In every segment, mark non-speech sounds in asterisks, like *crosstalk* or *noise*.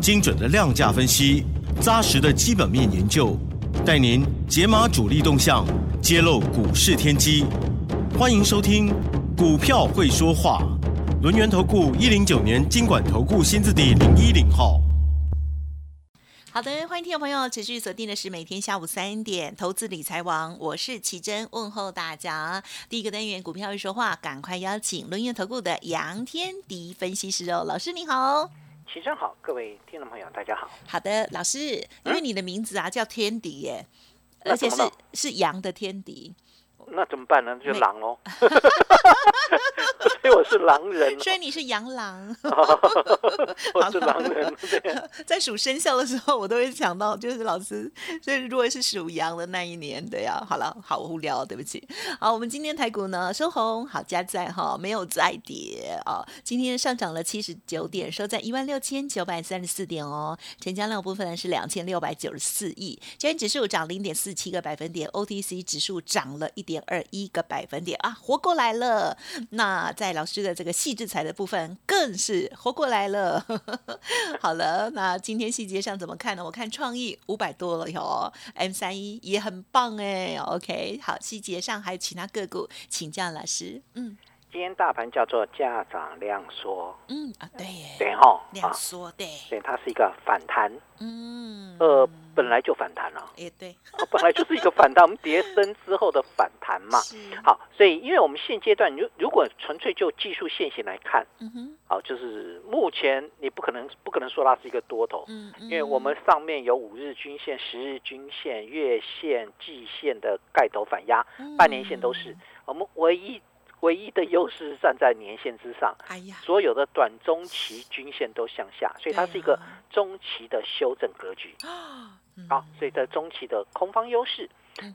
精准的量价分析。扎实的基本面研究，带您解码主力动向，揭露股市天机。欢迎收听《股票会说话》，轮源投顾一零九年经管投顾新字第零一零号。好的，欢迎听众朋友持续锁定的是每天下午三点投资理财王，我是奇珍，问候大家。第一个单元《股票会说话》，赶快邀请轮源投顾的杨天迪分析师哦，老师你好。齐生好，各位听众朋友，大家好。好的，老师，因为你的名字啊叫天敌耶，而且是是羊的天敌。那怎么办呢？就狼喽。*laughs* *laughs* 所以我是狼人，所以你是羊狼。*laughs* 我是狼人。在数生肖的时候，我都会想到，就是老师。所以如果是属羊的那一年，对呀，好了，好无聊，对不起。好，我们今天台股呢收红，好加在哈，没有再跌啊。今天上涨了七十九点，收在一万六千九百三十四点哦。成交量部分是两千六百九十四亿，今天指数涨零点四七个百分点，OTC 指数涨了一点点二一个百分点啊，活过来了。那在老师的这个细致财的部分更是活过来了。*laughs* 好了，那今天细节上怎么看呢？我看创意五百多了哟，M 三一也很棒哎。OK，好，细节上还有其他个股，请教老师。嗯。今天大盘叫做价涨量缩，嗯啊对，对哈，量缩对，对它是一个反弹，嗯，呃本来就反弹了，也对，本来就是一个反弹，我们跌升之后的反弹嘛，*laughs* 好，所以因为我们现阶段，如如果纯粹就技术线型来看，嗯哼，好，就是目前你不可能不可能说它是一个多头，嗯，因为我们上面有五日均线、十日均线、月线、季线的盖头反压，半年线都是，我们唯一。唯一的优势是站在年线之上，哎呀，所有的短中期均线都向下，所以它是一个中期的修正格局啊。好，所以在中期的空方优势，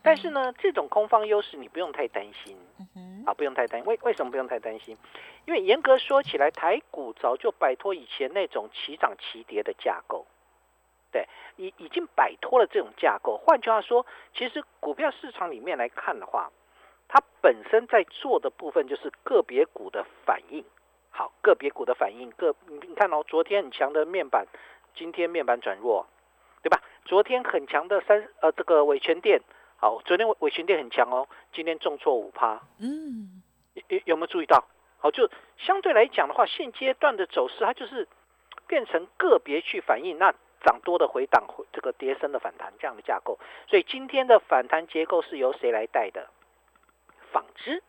但是呢，这种空方优势你不用太担心，啊，不用太担心。为为什么不用太担心？因为严格说起来，台股早就摆脱以前那种齐涨齐跌的架构，对，已已经摆脱了这种架构。换句话说，其实股票市场里面来看的话。它本身在做的部分就是个别股的反应，好，个别股的反应，个你看哦，昨天很强的面板，今天面板转弱，对吧？昨天很强的三呃这个伟全电，好，昨天伟伟全电很强哦，今天重挫五趴，嗯，有有没有注意到？好，就相对来讲的话，现阶段的走势它就是变成个别去反应，那涨多的回档，这个跌升的反弹这样的架构，所以今天的反弹结构是由谁来带的？纺织。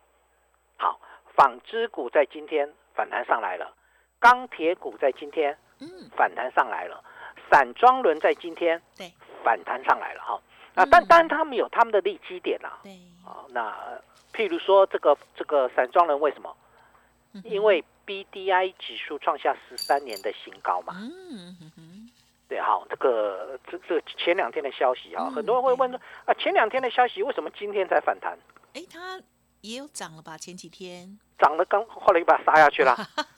好，纺织股在今天反弹上来了，钢铁股在今天嗯。反弹上来了，散装轮在今天对。反弹上来了哈。啊，但当然他们有他们的利基点啊，那譬如说这个这个散装轮为什么？因为 B D I 指数创下十三年的新高嘛，嗯对好，这个这这前两天的消息啊，很多人会问说啊，前两天的消息为什么今天才反弹？哎，它也有涨了吧？前几天涨了，刚后来又把它杀下去了，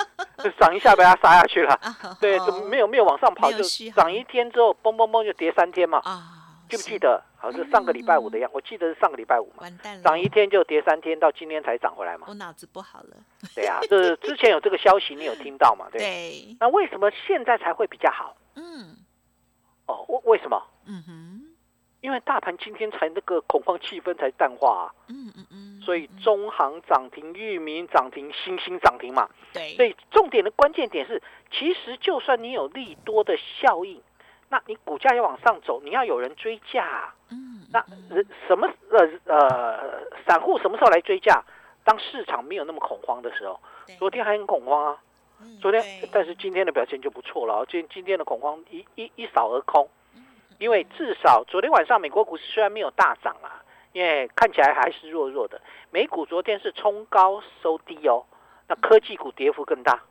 *laughs* 涨一下把它杀下去了。*laughs* 对，怎么没有没有往上跑？就涨一天之后，嘣嘣嘣就跌三天嘛。啊，记不记得？好像是上个礼拜五的样，我记得是上个礼拜五嘛。完蛋了，涨一天就跌三天，到今天才涨回来嘛。我脑子不好了。对啊，这之前有这个消息，你有听到嘛？对。*laughs* 那为什么现在才会比较好？嗯。哦，为为什么？嗯哼。因为大盘今天才那个恐慌气氛才淡化，嗯嗯嗯，所以中行涨停、域名涨停、新兴涨停嘛。对，所以重点的关键点是，其实就算你有利多的效应，那你股价要往上走，你要有人追价。嗯，那人什么呃呃，散户什么时候来追价？当市场没有那么恐慌的时候。昨天还很恐慌啊，昨天，但是今天的表现就不错了。今今天的恐慌一一一扫而空。因为至少昨天晚上美国股市虽然没有大涨啊，因为看起来还是弱弱的。美股昨天是冲高收低哦，那科技股跌幅更大。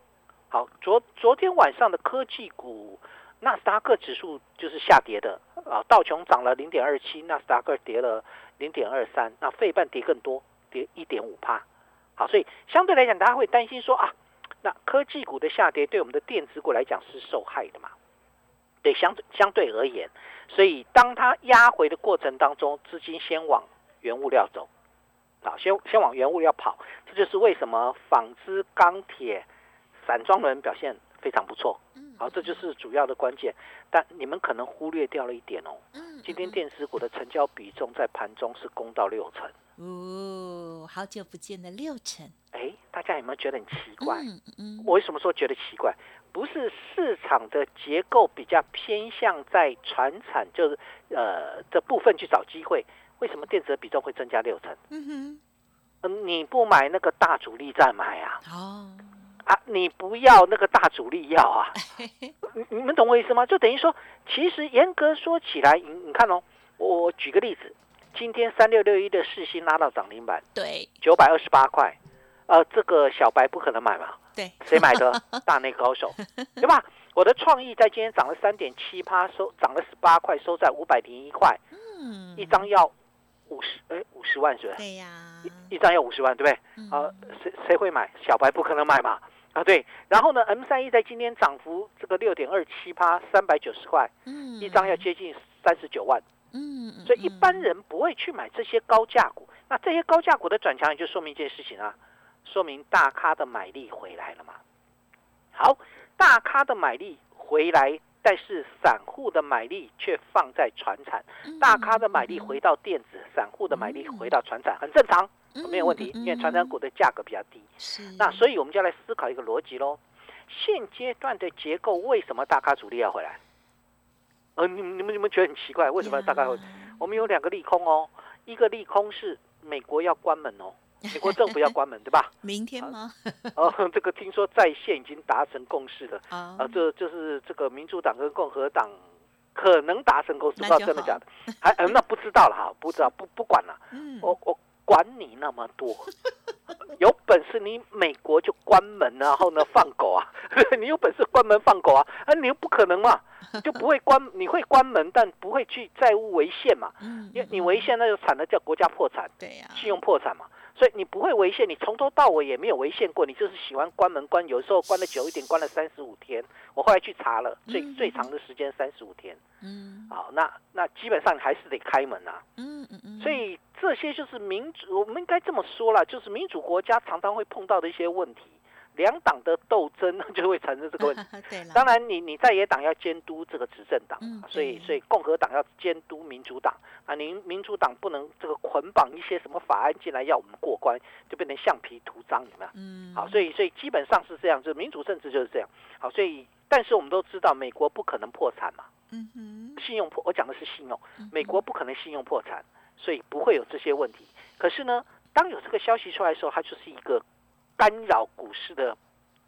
好，昨昨天晚上的科技股，纳斯达克指数就是下跌的啊，道琼涨了零点二七，纳斯达克跌了零点二三，那费半跌更多，跌一点五帕。好，所以相对来讲，大家会担心说啊，那科技股的下跌对我们的电子股来讲是受害的嘛？对，相相对而言，所以当它压回的过程当中，资金先往原物料走，啊，先先往原物料跑，这就是为什么纺织、钢铁、散装轮表现非常不错。好，这就是主要的关键。但你们可能忽略掉了一点哦。今天电子股的成交比重在盘中是攻到六成。哦，好久不见的六成。哎，大家有没有觉得很奇怪？嗯嗯。我为什么说觉得奇怪？不是市场的结构比较偏向在传产，就是呃这部分去找机会。为什么电子的比重会增加六成？嗯哼，嗯，你不买那个大主力再买啊？哦，啊，你不要那个大主力要啊？*laughs* 你你们懂我意思吗？就等于说，其实严格说起来，你你看哦，我举个例子，今天三六六一的市新拉到涨停板，对，九百二十八块。呃，这个小白不可能买嘛？对，谁买的？*laughs* 大内高手，对吧？我的创意在今天涨了三点七趴，收涨了十八块，收在五百零一块。嗯，一张要五十，哎，五十万是不是？对呀，一张要五十万，对不对？啊，谁谁会买？小白不可能买嘛？啊，对。然后呢，M 三一在今天涨幅这个六点二七趴，三百九十块，嗯，一张要接近三十九万。嗯，所以一般人不会去买这些高价股。那这些高价股的转强，也就说明一件事情啊。说明大咖的买力回来了嘛？好，大咖的买力回来，但是散户的买力却放在船产。大咖的买力回到电子，散户的买力回到船产，很正常，没有问题。因为船产股的价格比较低。是。那所以我们就来思考一个逻辑喽。现阶段的结构，为什么大咖主力要回来？呃，你你们你们觉得很奇怪，为什么大概会？我们有两个利空哦，一个利空是美国要关门哦。美国政府要关门，对吧？*laughs* 明天吗？*laughs* 哦，这个听说在线已经达成共识了啊！这就是这个民主党跟共和党可能达成共识，不知道真的假的？还嗯，那不知道了哈，不知道，不不管了。嗯，我我管你那么多，*laughs* 有本事你美国就关门，然后呢放狗啊！*laughs* 你有本事关门放狗啊？啊，你又不可能嘛，*laughs* 就不会关，你会关门，但不会去债务违宪嘛？嗯，因为你违宪那就惨了，叫国家破产，对呀，信用破产嘛。所以你不会违宪，你从头到尾也没有违宪过，你就是喜欢关门关，有时候关的久一点，关了三十五天。我后来去查了，最最长的时间三十五天。嗯，好，那那基本上还是得开门啊。嗯嗯嗯。所以这些就是民主，我们应该这么说啦，就是民主国家常常会碰到的一些问题。两党的斗争 *laughs* 就会产生这个问题。*laughs* 当然，你你在野党要监督这个执政党，所以所以共和党要监督民主党啊。您民主党不能这个捆绑一些什么法案进来要我们过关，就变成橡皮图章，有没有？嗯。好，所以所以基本上是这样，就民主政治就是这样。好，所以但是我们都知道，美国不可能破产嘛。嗯哼。信用破，我讲的是信用，美国不可能信用破产，所以不会有这些问题。可是呢，当有这个消息出来的时候，它就是一个。干扰股市的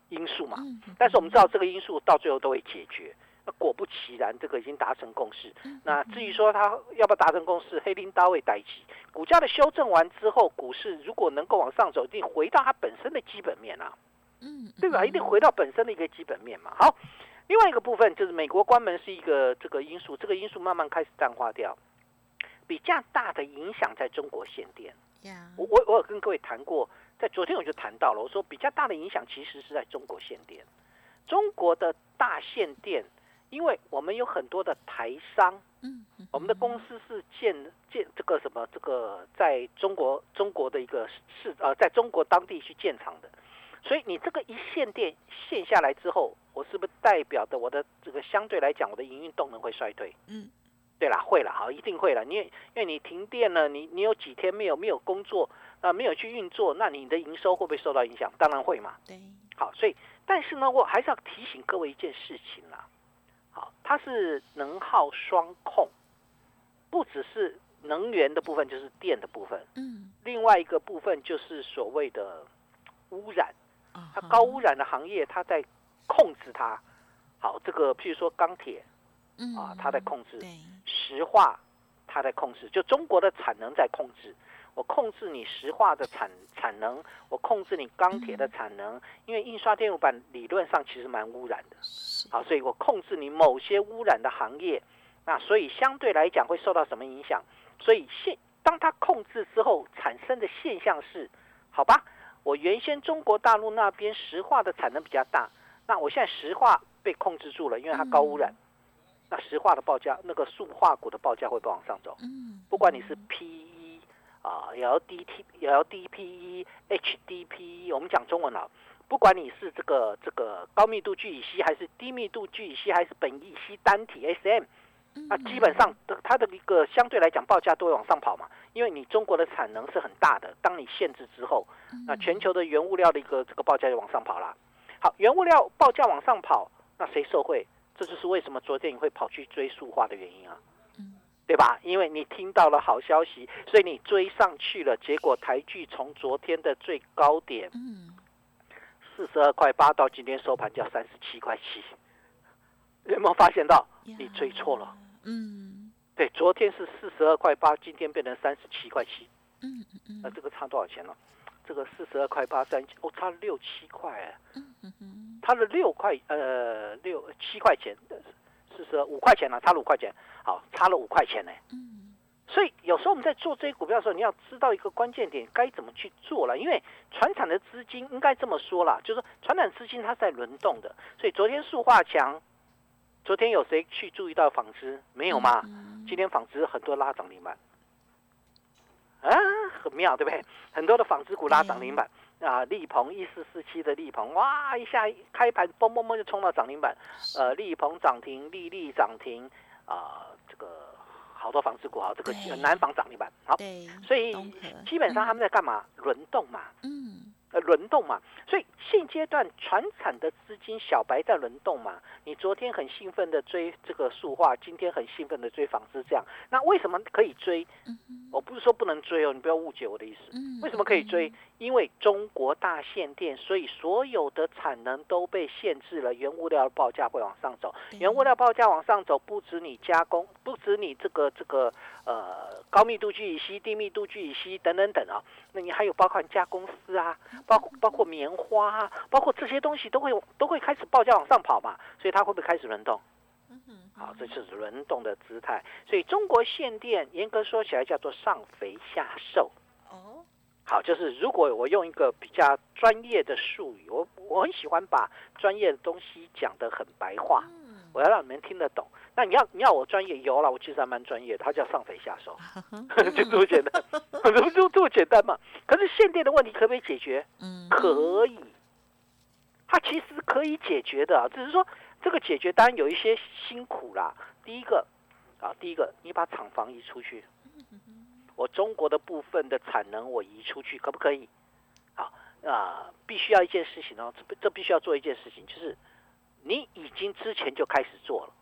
因素嘛，但是我们知道这个因素到最后都会解决。那果不其然，这个已经达成共识。那至于说它要不要达成共识，黑林刀会待机。股价的修正完之后，股市如果能够往上走，一定回到它本身的基本面啊，嗯，对吧？一定回到本身的一个基本面嘛。好，另外一个部分就是美国关门是一个这个因素，这个因素慢慢开始淡化掉。比较大的影响在中国限电。我我我有跟各位谈过。在昨天我就谈到了，我说比较大的影响其实是在中国限电。中国的大限电，因为我们有很多的台商，嗯，我们的公司是建建这个什么这个在中国中国的一个市呃，在中国当地去建厂的，所以你这个一限电限下来之后，我是不是代表的我的这个相对来讲我的营运动能会衰退？嗯，对啦，会了，好，一定会了。你因为你停电了，你你有几天没有没有工作。啊，没有去运作，那你的营收会不会受到影响？当然会嘛。对，好，所以但是呢，我还是要提醒各位一件事情啦。好，它是能耗双控，不只是能源的部分，就是电的部分。嗯。另外一个部分就是所谓的污染，它高污染的行业，它在控制它。好，这个譬如说钢铁，啊，它在控制；石化，它在控制。就中国的产能在控制。我控制你石化的产产能，我控制你钢铁的产能，因为印刷电路板理论上其实蛮污染的，好，所以我控制你某些污染的行业，那所以相对来讲会受到什么影响？所以现当它控制之后产生的现象是，好吧，我原先中国大陆那边石化的产能比较大，那我现在石化被控制住了，因为它高污染。那石化的报价，那个塑化股的报价会不往上走。嗯，不管你是 PE 啊，LDT、LDPE、HDPE，我们讲中文啊，不管你是这个这个高密度聚乙烯，还是低密度聚乙烯，还是苯乙烯单体 SM，那基本上的它的一个相对来讲报价都会往上跑嘛，因为你中国的产能是很大的，当你限制之后，那全球的原物料的一个这个报价就往上跑了。好，原物料报价往上跑，那谁受惠？这就是为什么昨天你会跑去追塑化的原因啊，对吧？因为你听到了好消息，所以你追上去了。结果台剧从昨天的最高点，嗯四十二块八到今天收盘价三十七块七，有没有发现到你追错了？嗯，对，昨天是四十二块八，今天变成三十七块七。嗯嗯嗯，那这个差多少钱呢？这个四十二块八三，哦，差六七块哎。嗯嗯嗯，差了六块，呃，六七块钱，四十五块钱了，差了五块钱，好，差了五块钱呢。嗯，所以有时候我们在做这些股票的时候，你要知道一个关键点，该怎么去做了。因为船产的资金应该这么说了，就是说船产资金它是在轮动的。所以昨天塑化强，昨天有谁去注意到纺织？没有吗？今天纺织很多拉涨停板。啊，很妙，对不对？很多的纺织股拉涨停板啊，力鹏一四四七的力鹏，哇，一下开盘嘣嘣嘣就冲到涨停板，呃，力鹏涨停，力力涨停，啊，这个好多房子股啊，这个南房涨停板，好，所以基本上他们在干嘛？轮动嘛，嗯。呃，轮动嘛，所以现阶段船产的资金小白在轮动嘛。你昨天很兴奋的追这个塑化，今天很兴奋的追房子，这样，那为什么可以追？我不是说不能追哦，你不要误解我的意思。为什么可以追？因为中国大限电，所以所有的产能都被限制了，原物料的报价会往上走。原物料报价往上走，不止你加工，不止你这个这个呃高密度聚乙烯、低密度聚乙烯等等等啊，那你还有包括加工丝啊。包括包括棉花啊，包括这些东西都会都会开始报价往上跑嘛，所以它会不会开始轮动？好，这就是轮动的姿态。所以中国限电严格说起来叫做上肥下瘦。哦，好，就是如果我用一个比较专业的术语，我我很喜欢把专业的东西讲得很白话，我要让你们听得懂。那你要你要我专业有了，我其实还蛮专业的，它叫上肥下瘦，*laughs* 就这么简单，就就这么简单嘛。可是限电的问题可不可以解决？嗯，可以，它其实可以解决的，只是说这个解决当然有一些辛苦啦。第一个啊，第一个你把厂房移出去，我中国的部分的产能我移出去，可不可以？好啊，必须要一件事情哦，这这必须要做一件事情，就是你已经之前就开始做了。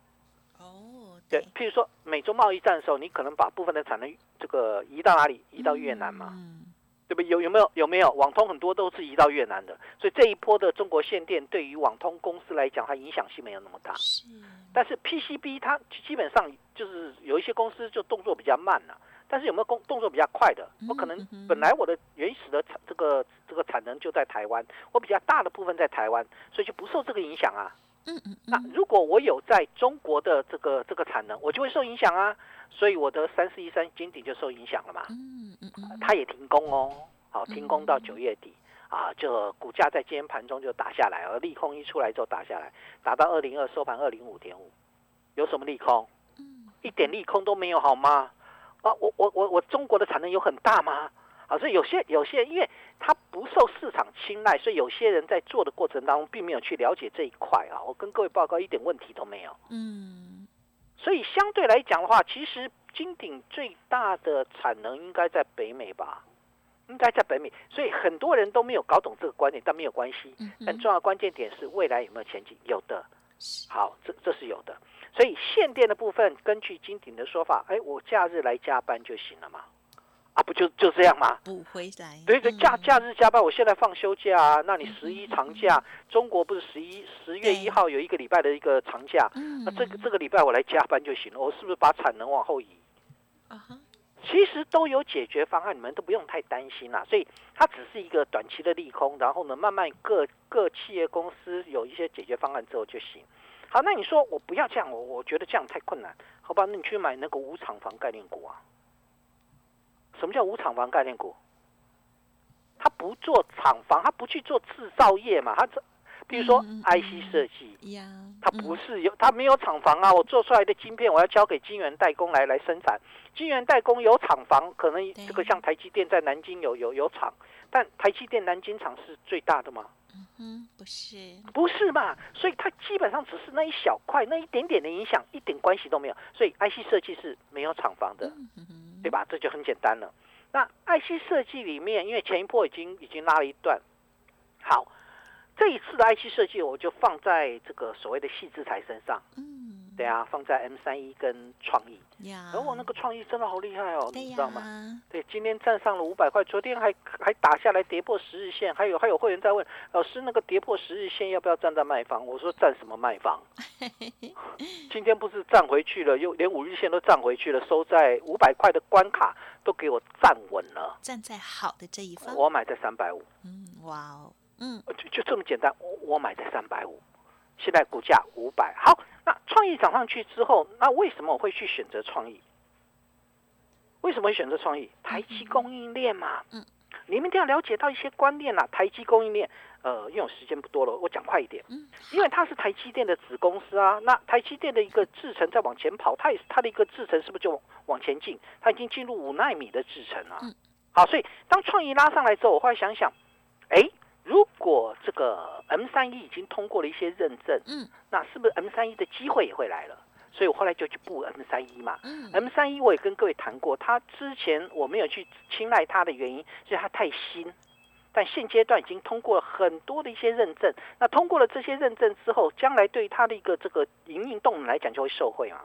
哦对，譬如说美洲贸易战的时候，你可能把部分的产能这个移到哪里？移到越南嘛，嗯对不？有有没有有没有？网通很多都是移到越南的，所以这一波的中国限电对于网通公司来讲，它影响性没有那么大。是，但是 PCB 它基本上就是有一些公司就动作比较慢了，但是有没有工动作比较快的？我可能本来我的原始的产这个这个产能就在台湾，我比较大的部分在台湾，所以就不受这个影响啊。嗯嗯，那如果我有在中国的这个这个产能，我就会受影响啊，所以我的三四一三金鼎就受影响了嘛。嗯嗯嗯，它也停工哦，好停工到九月底啊，就股价在今天盘中就打下来，而利空一出来之后打下来，打到二零二收盘二零五点五，有什么利空？嗯，一点利空都没有好吗？啊，我我我我中国的产能有很大吗？啊，所以有些有些，因为它不受市场青睐，所以有些人在做的过程当中，并没有去了解这一块啊。我跟各位报告，一点问题都没有。嗯，所以相对来讲的话，其实金鼎最大的产能应该在北美吧？应该在北美，所以很多人都没有搞懂这个观点，但没有关系。很重要关键点是未来有没有前景？有的。好，这这是有的。所以限电的部分，根据金鼎的说法，哎，我假日来加班就行了嘛。啊，不就就这样吗？补回来。对对，假假日加班，我现在放休假啊。那你十一长假，中国不是十一十月一号有一个礼拜的一个长假？那这个这个礼拜我来加班就行了。我是不是把产能往后移？啊哈，其实都有解决方案，你们都不用太担心啦。所以它只是一个短期的利空，然后呢，慢慢各各企业公司有一些解决方案之后就行。好，那你说我不要这样，我我觉得这样太困难，好吧？那你去买那个无厂房概念股啊？什么叫无厂房概念股？他不做厂房，他不去做制造业嘛？他这，比如说 IC 设计，他不是有，他没有厂房啊。我做出来的晶片，我要交给晶圆代工来来生产。晶圆代工有厂房，可能这个像台积电在南京有有有厂，但台积电南京厂是最大的吗？嗯，不是，不是嘛？所以它基本上只是那一小块，那一点点的影响，一点关系都没有。所以 IC 设计是没有厂房的，对吧？这就很简单了。那 IC 设计里面，因为前一波已经已经拉了一段，好，这一次的 IC 设计我就放在这个所谓的细制材身上。对啊，放在 M 三一跟创意，而我那个创意真的好厉害哦，你知道吗？对，今天站上了五百块，昨天还还打下来跌破十日线，还有还有会员在问老师，那个跌破十日线要不要站在卖方？我说站什么卖方？*laughs* 今天不是站回去了，又连五日线都站回去了，收在五百块的关卡都给我站稳了，站在好的这一方。我买在三百五，嗯，哇哦，嗯，就就这么简单，我我买在三百五。现在股价五百，好，那创意涨上去之后，那为什么我会去选择创意？为什么会选择创意？台积供应链嘛，嗯，你们一定要了解到一些观念啦。台积供应链，呃，因为我时间不多了，我讲快一点，嗯，因为它是台积电的子公司啊，那台积电的一个制程在往前跑，它也是它的一个制程是不是就往前进？它已经进入五纳米的制程了，嗯，好，所以当创意拉上来之后，我后来想想，哎。如果这个 M 三一已经通过了一些认证，嗯，那是不是 M 三一的机会也会来了？所以我后来就去布 M 三一嘛。嗯，M 三一我也跟各位谈过，它之前我没有去青睐它的原因，是它太新。但现阶段已经通过了很多的一些认证，那通过了这些认证之后，将来对它的一个这个营运动能来讲就会受惠嘛。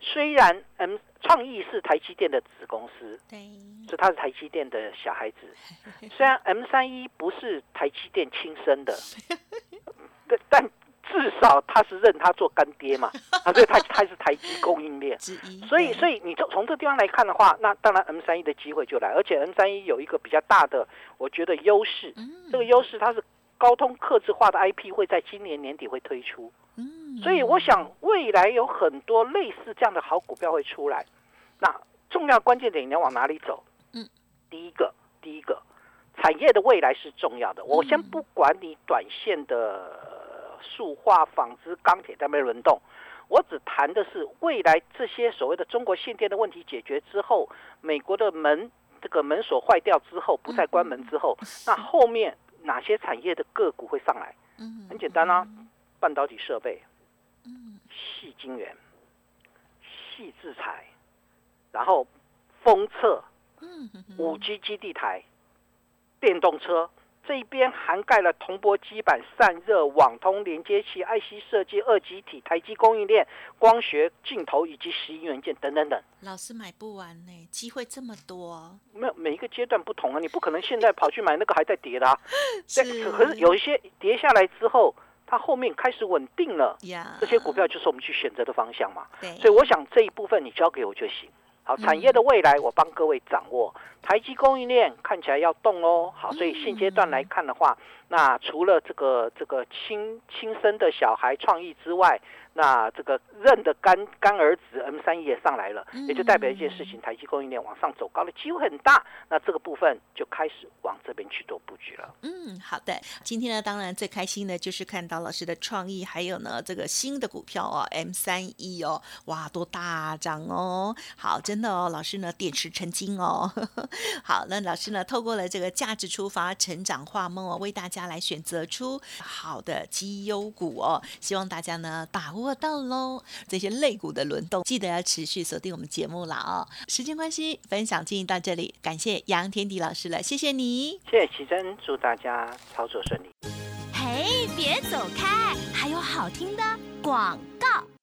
虽然 M 创意是台积电的子公司，对，所以它是台积电的小孩子。*laughs* 虽然 M 三一不是台积电亲生的，*laughs* 但但至少他是认他做干爹嘛，*laughs* 啊，所以他他是台积供应链。所以所以你从从这地方来看的话，那当然 M 三一的机会就来，而且 M 三一有一个比较大的，我觉得优势，这个优势它是高通刻字化的 IP 会在今年年底会推出。所以我想未来有很多类似这样的好股票会出来。那重要关键点你要往哪里走？嗯，第一个，第一个，产业的未来是重要的。我先不管你短线的塑化、纺织、钢铁在没轮动，我只谈的是未来这些所谓的中国限电的问题解决之后，美国的门这个门锁坏掉之后不再关门之后，那后面哪些产业的个股会上来？嗯，很简单啊。半导体设备，嗯，细晶圆，细制裁，然后封测，嗯，五 G 基地台，电动车这一边涵盖了铜箔基板、散热、网通连接器、IC 设计、二极体、台积供应链、光学镜头以及石英元件等等等。老师买不完呢，机会这么多。没有每一个阶段不同啊，你不可能现在跑去买那个还在跌的啊。*laughs* 是，可是有一些跌下来之后。它后面开始稳定了，这些股票就是我们去选择的方向嘛。所以我想这一部分你交给我就行。好，产业的未来我帮各位掌握。台积供应链看起来要动哦。好，所以现阶段来看的话，那除了这个这个亲亲生的小孩创意之外，那这个认的干干儿子 M 三一也上来了，也就代表一件事情，台积供应链往上走高的机会很大。那这个部分就开始往这边去做布局了。嗯，好的。今天呢，当然最开心的就是看到老师的创意，还有呢这个新的股票哦，M 三一哦，哇，多大涨哦！好，真的哦，老师呢点石成金哦。*laughs* 好，那老师呢透过了这个价值出发，成长化梦哦，为大家来选择出好的绩优股哦，希望大家呢把握。到喽！这些类股的轮动，记得要持续锁定我们节目了哦。时间关系，分享进行到这里，感谢杨天迪老师了，谢谢你，谢谢奇珍，祝大家操作顺利。嘿，别走开，还有好听的广告。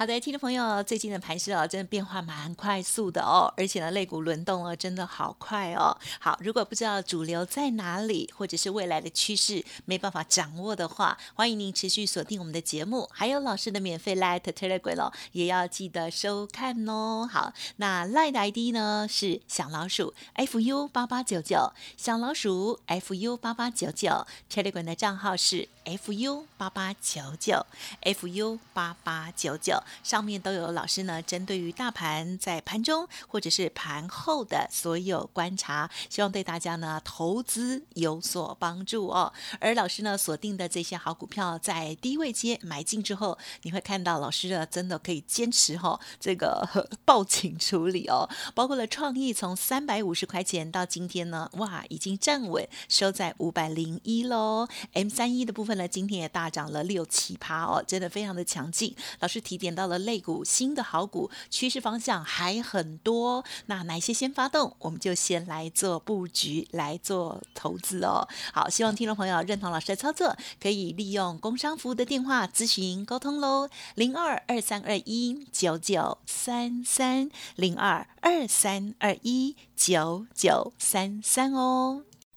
好的，听众朋友，最近的盘势哦，真的变化蛮快速的哦，而且呢，肋骨轮动哦，真的好快哦。好，如果不知道主流在哪里，或者是未来的趋势没办法掌握的话，欢迎您持续锁定我们的节目，还有老师的免费 Light Telegram 也要记得收看哦。好，那 Light ID 呢是小老鼠 fu 八八九九，小老鼠 fu 八八九九，Telegram 的账号是 fu 八八九九，fu 八八九九。上面都有老师呢，针对于大盘在盘中或者是盘后的所有观察，希望对大家呢投资有所帮助哦。而老师呢锁定的这些好股票，在低位接买进之后，你会看到老师呢真的可以坚持哈这个 *laughs* 报警处理哦。包括了创意从三百五十块钱到今天呢，哇，已经站稳收在五百零一喽。M 三一的部分呢，今天也大涨了六七趴哦，真的非常的强劲。老师提点到。到了类股，新的好股趋势方向还很多。那哪些先发动，我们就先来做布局，来做投资哦。好，希望听众朋友认同老师的操作，可以利用工商服务的电话咨询沟通喽，零二二三二一九九三三零二二三二一九九三三哦。